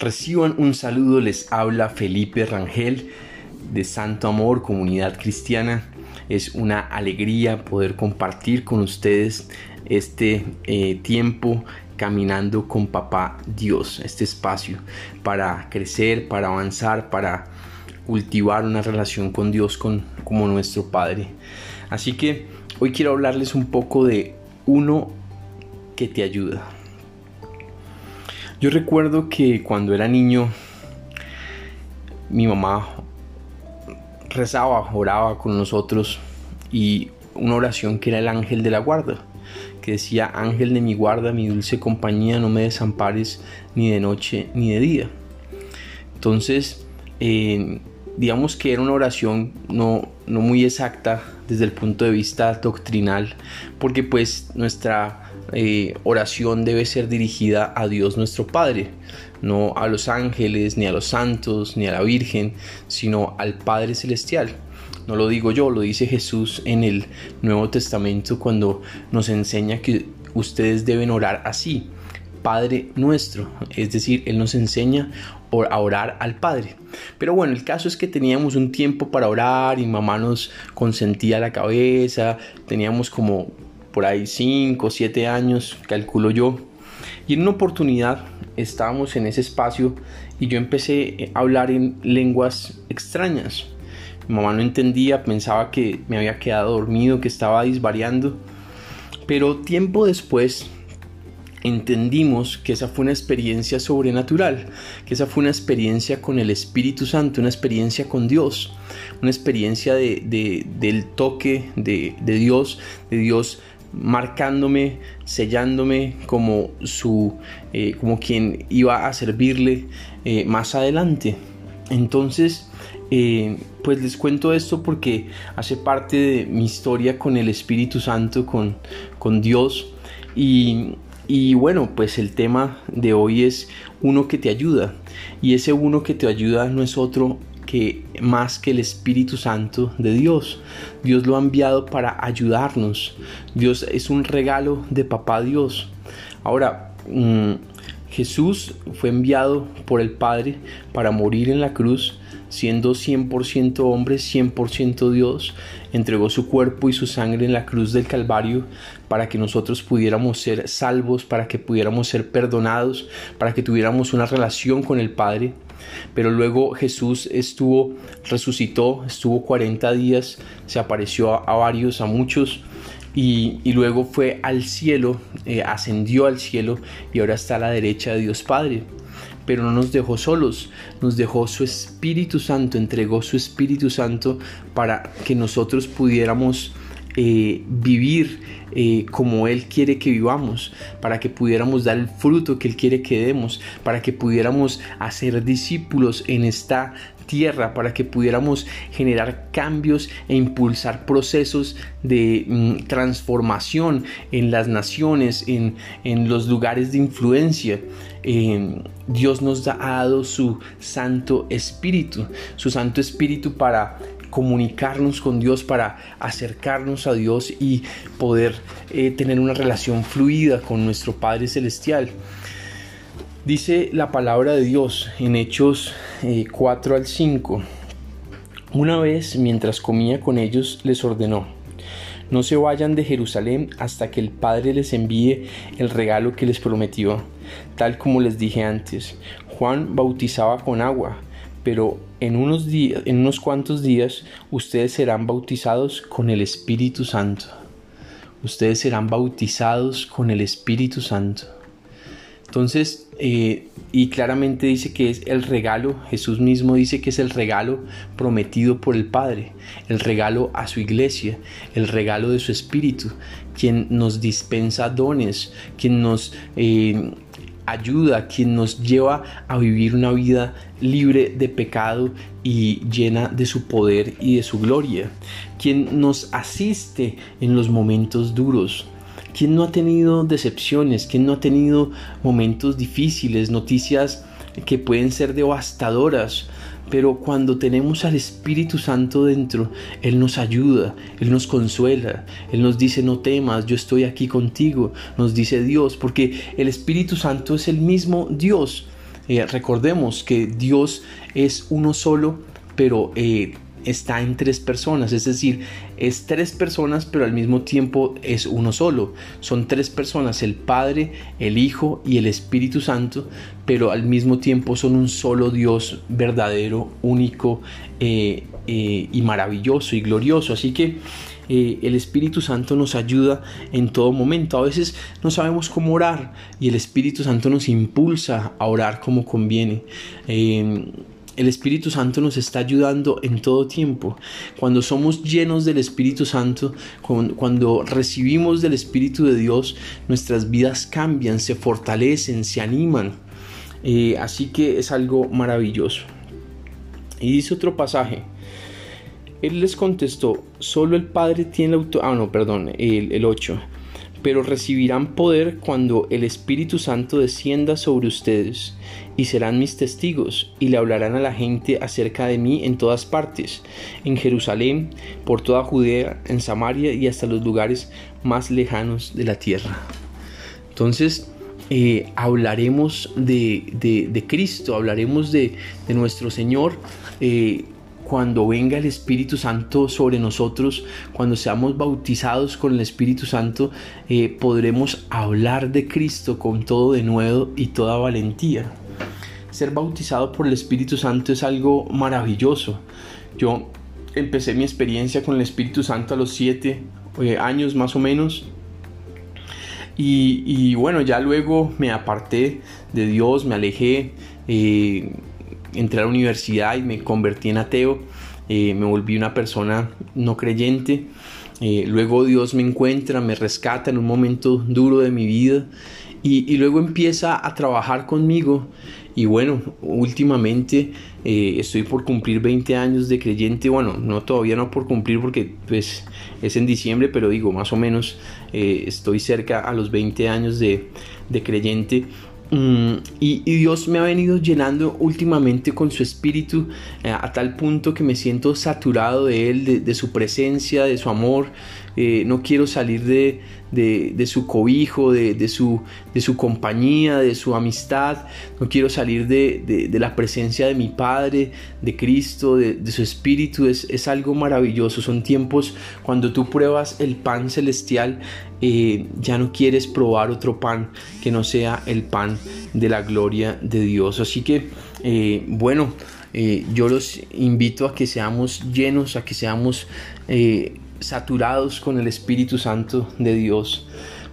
Reciban un saludo, les habla Felipe Rangel de Santo Amor, Comunidad Cristiana. Es una alegría poder compartir con ustedes este eh, tiempo caminando con Papá Dios, este espacio para crecer, para avanzar, para cultivar una relación con Dios como nuestro Padre. Así que hoy quiero hablarles un poco de uno que te ayuda. Yo recuerdo que cuando era niño, mi mamá rezaba, oraba con nosotros y una oración que era el ángel de la guarda, que decía, ángel de mi guarda, mi dulce compañía, no me desampares ni de noche ni de día. Entonces, eh, digamos que era una oración no, no muy exacta desde el punto de vista doctrinal, porque pues nuestra eh, oración debe ser dirigida a Dios nuestro Padre, no a los ángeles, ni a los santos, ni a la Virgen, sino al Padre Celestial. No lo digo yo, lo dice Jesús en el Nuevo Testamento cuando nos enseña que ustedes deben orar así, Padre nuestro, es decir, Él nos enseña a orar al Padre. Pero bueno, el caso es que teníamos un tiempo para orar y mamá nos consentía la cabeza, teníamos como por ahí 5 o 7 años, calculo yo. Y en una oportunidad estábamos en ese espacio y yo empecé a hablar en lenguas extrañas. Mi mamá no entendía, pensaba que me había quedado dormido, que estaba disvariando. Pero tiempo después entendimos que esa fue una experiencia sobrenatural, que esa fue una experiencia con el Espíritu Santo, una experiencia con Dios, una experiencia de, del toque de, de Dios, de Dios marcándome, sellándome como su, eh, como quien iba a servirle eh, más adelante. Entonces, eh, pues les cuento esto porque hace parte de mi historia con el Espíritu Santo, con, con Dios. Y, y bueno, pues el tema de hoy es uno que te ayuda. Y ese uno que te ayuda no es otro que más que el Espíritu Santo de Dios. Dios lo ha enviado para ayudarnos. Dios es un regalo de papá Dios. Ahora, mm, Jesús fue enviado por el Padre para morir en la cruz siendo 100% hombre, 100% Dios, entregó su cuerpo y su sangre en la cruz del Calvario para que nosotros pudiéramos ser salvos, para que pudiéramos ser perdonados, para que tuviéramos una relación con el Padre. Pero luego Jesús estuvo, resucitó, estuvo 40 días, se apareció a, varios, a muchos, y, luego fue al cielo, eh, ascendió al cielo y ahora está a la derecha de Dios Padre. Pero no nos dejó solos, nos dejó su Espíritu Santo, entregó su Espíritu Santo para que nosotros pudiéramos eh, vivir eh, como Él quiere que vivamos, para que pudiéramos dar el fruto que Él quiere que demos, para que pudiéramos hacer discípulos en esta tierra, para que pudiéramos generar cambios e impulsar procesos de mm, transformación en las naciones, en, los lugares de influencia. Eh, Dios nos ha dado su Santo Espíritu, su Santo Espíritu para comunicarnos con Dios, para acercarnos a Dios y poder eh, tener una relación fluida con nuestro Padre Celestial. Dice la palabra de Dios en Hechos 4 eh, al 5. Una vez, mientras comía con ellos, les ordenó, no se vayan de Jerusalén hasta que el Padre les envíe el regalo que les prometió, tal como les dije antes. Juan bautizaba con agua, pero en unos, días, en unos cuantos días ustedes serán bautizados con el Espíritu Santo. Ustedes serán bautizados con el Espíritu Santo. Entonces, eh, y claramente dice que es el regalo, Jesús mismo dice que es el regalo prometido por el Padre, el regalo a su iglesia, el regalo de su Espíritu, quien nos dispensa dones, quien nos eh, ayuda, quien nos lleva a vivir una vida libre de pecado y llena de su poder y de su gloria, quien nos asiste en los momentos duros ¿Quién no ha tenido decepciones? ¿Quién no ha tenido momentos difíciles, noticias que pueden ser devastadoras? Pero cuando tenemos al Espíritu Santo dentro, Él nos ayuda, Él nos consuela, Él nos dice no temas, yo estoy aquí contigo, nos dice Dios, porque el Espíritu Santo es el mismo Dios. Eh, recordemos que Dios es uno solo, pero eh, está en tres personas, es decir, es tres personas pero al mismo tiempo es uno solo. Son tres personas, el Padre, el Hijo y el Espíritu Santo, pero al mismo tiempo son un solo Dios verdadero, único eh, eh, y maravilloso y glorioso. Así que eh, el Espíritu Santo nos ayuda en todo momento. A veces no sabemos cómo orar y el Espíritu Santo nos impulsa a orar como conviene. El Espíritu Santo nos está ayudando en todo tiempo. Cuando somos llenos del Espíritu Santo, cuando recibimos del Espíritu de Dios, nuestras vidas cambian, se fortalecen, se animan. Eh, así que es algo maravilloso. Y dice otro pasaje. Él les contestó, solo el Padre tiene la autoridad. Ah, no, perdón, el, el 8 pero recibirán poder cuando el Espíritu Santo descienda sobre ustedes, y serán mis testigos, y le hablarán a la gente acerca de mí en todas partes, en Jerusalén, por toda Judea, en Samaria y hasta los lugares más lejanos de la tierra. Entonces, eh, hablaremos de, Cristo, hablaremos de, nuestro Señor. Eh, cuando venga el Espíritu Santo sobre nosotros, cuando seamos bautizados con el Espíritu Santo, eh, podremos hablar de Cristo con todo de nuevo y toda valentía. Ser bautizado por el Espíritu Santo es algo maravilloso. Yo empecé mi experiencia con el Espíritu Santo a los siete eh, años más o menos. Y, bueno, ya luego me aparté de Dios, me alejé. Eh, entré a la universidad y me convertí en ateo, eh, me volví una persona no creyente. Eh, luego Dios me encuentra, me rescata en un momento duro de mi vida y, luego empieza a trabajar conmigo. Y bueno, últimamente eh, estoy por cumplir 20 años de creyente. Bueno, no todavía no por cumplir porque pues es en diciembre, pero digo, más o menos estoy cerca a los 20 años de, de creyente. Mm, y, Dios me ha venido llenando últimamente con su espíritu eh, a tal punto que me siento saturado de Él, de, su presencia, de su amor. Eh, no quiero salir de, de, su cobijo, de, su, de su compañía, de su amistad. No quiero salir de, la presencia de mi Padre, de Cristo, de, su Espíritu. Es, es, algo maravilloso. Son tiempos cuando tú pruebas el pan celestial, eh, ya no quieres probar otro pan que no sea el pan de la gloria de Dios. Así que, eh, bueno, eh, yo los invito a que seamos llenos, a que seamos saturados con el Espíritu Santo de Dios.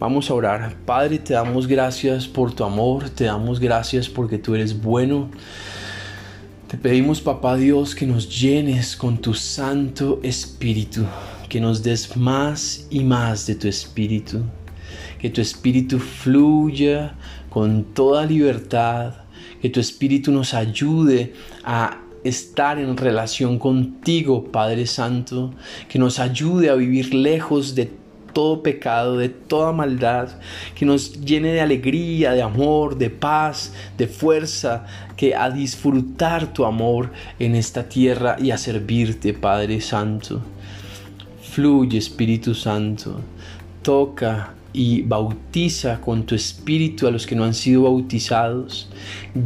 Vamos a orar. Padre, te damos gracias por tu amor, te damos gracias porque tú eres bueno. Te pedimos, papá Dios, que nos llenes con tu Santo Espíritu, que nos des más y más de tu Espíritu, que tu Espíritu fluya con toda libertad, que tu Espíritu nos ayude a estar en relación contigo, Padre Santo, que nos ayude a vivir lejos de todo pecado, de toda maldad, que nos llene de alegría, de amor, de paz, de fuerza, que a disfrutar tu amor en esta tierra y a servirte, Padre Santo. Fluye, Espíritu Santo, toca y bautiza con tu espíritu a los que no han sido bautizados.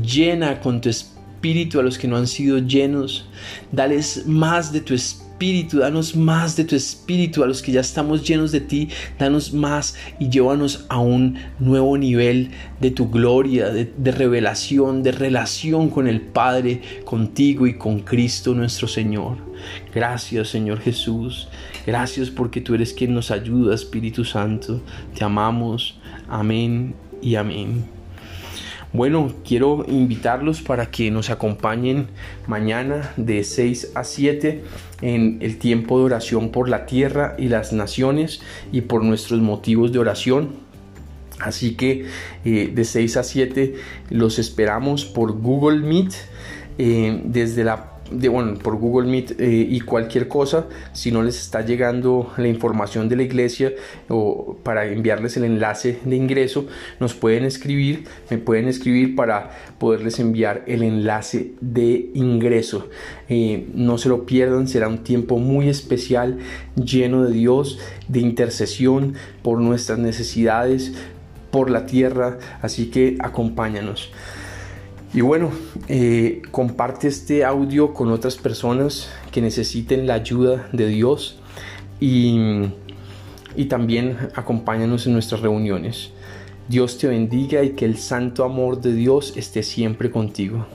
Llena con tu espíritu espíritu a los que no han sido llenos. Dales más de tu espíritu, danos más de tu espíritu a los que ya estamos llenos de ti. Danos más y llévanos a un nuevo nivel de tu gloria, de, revelación, de relación con el Padre, contigo y con Cristo nuestro Señor. Gracias Señor Jesús. Gracias porque tú eres quien nos ayuda, Espíritu Santo. Te amamos. Amén y amén. Bueno, quiero invitarlos para que nos acompañen mañana de 6 a 7 en el tiempo de oración por la tierra y las naciones y por nuestros motivos de oración. Así que eh, de 6 a 7 los esperamos por Google Meet eh, desde la de, bueno, por Google Meet eh, y cualquier cosa, si no les está llegando la información de la iglesia o para enviarles el enlace de ingreso, nos pueden escribir, me pueden escribir para poderles enviar el enlace de ingreso. Eh, no se lo pierdan, será un tiempo muy especial, lleno de Dios, de intercesión por nuestras necesidades, por la tierra, así que acompáñanos. Y bueno, eh, comparte este audio con otras personas que necesiten la ayuda de Dios y, y también acompáñanos en nuestras reuniones. Dios te bendiga y que el santo amor de Dios esté siempre contigo.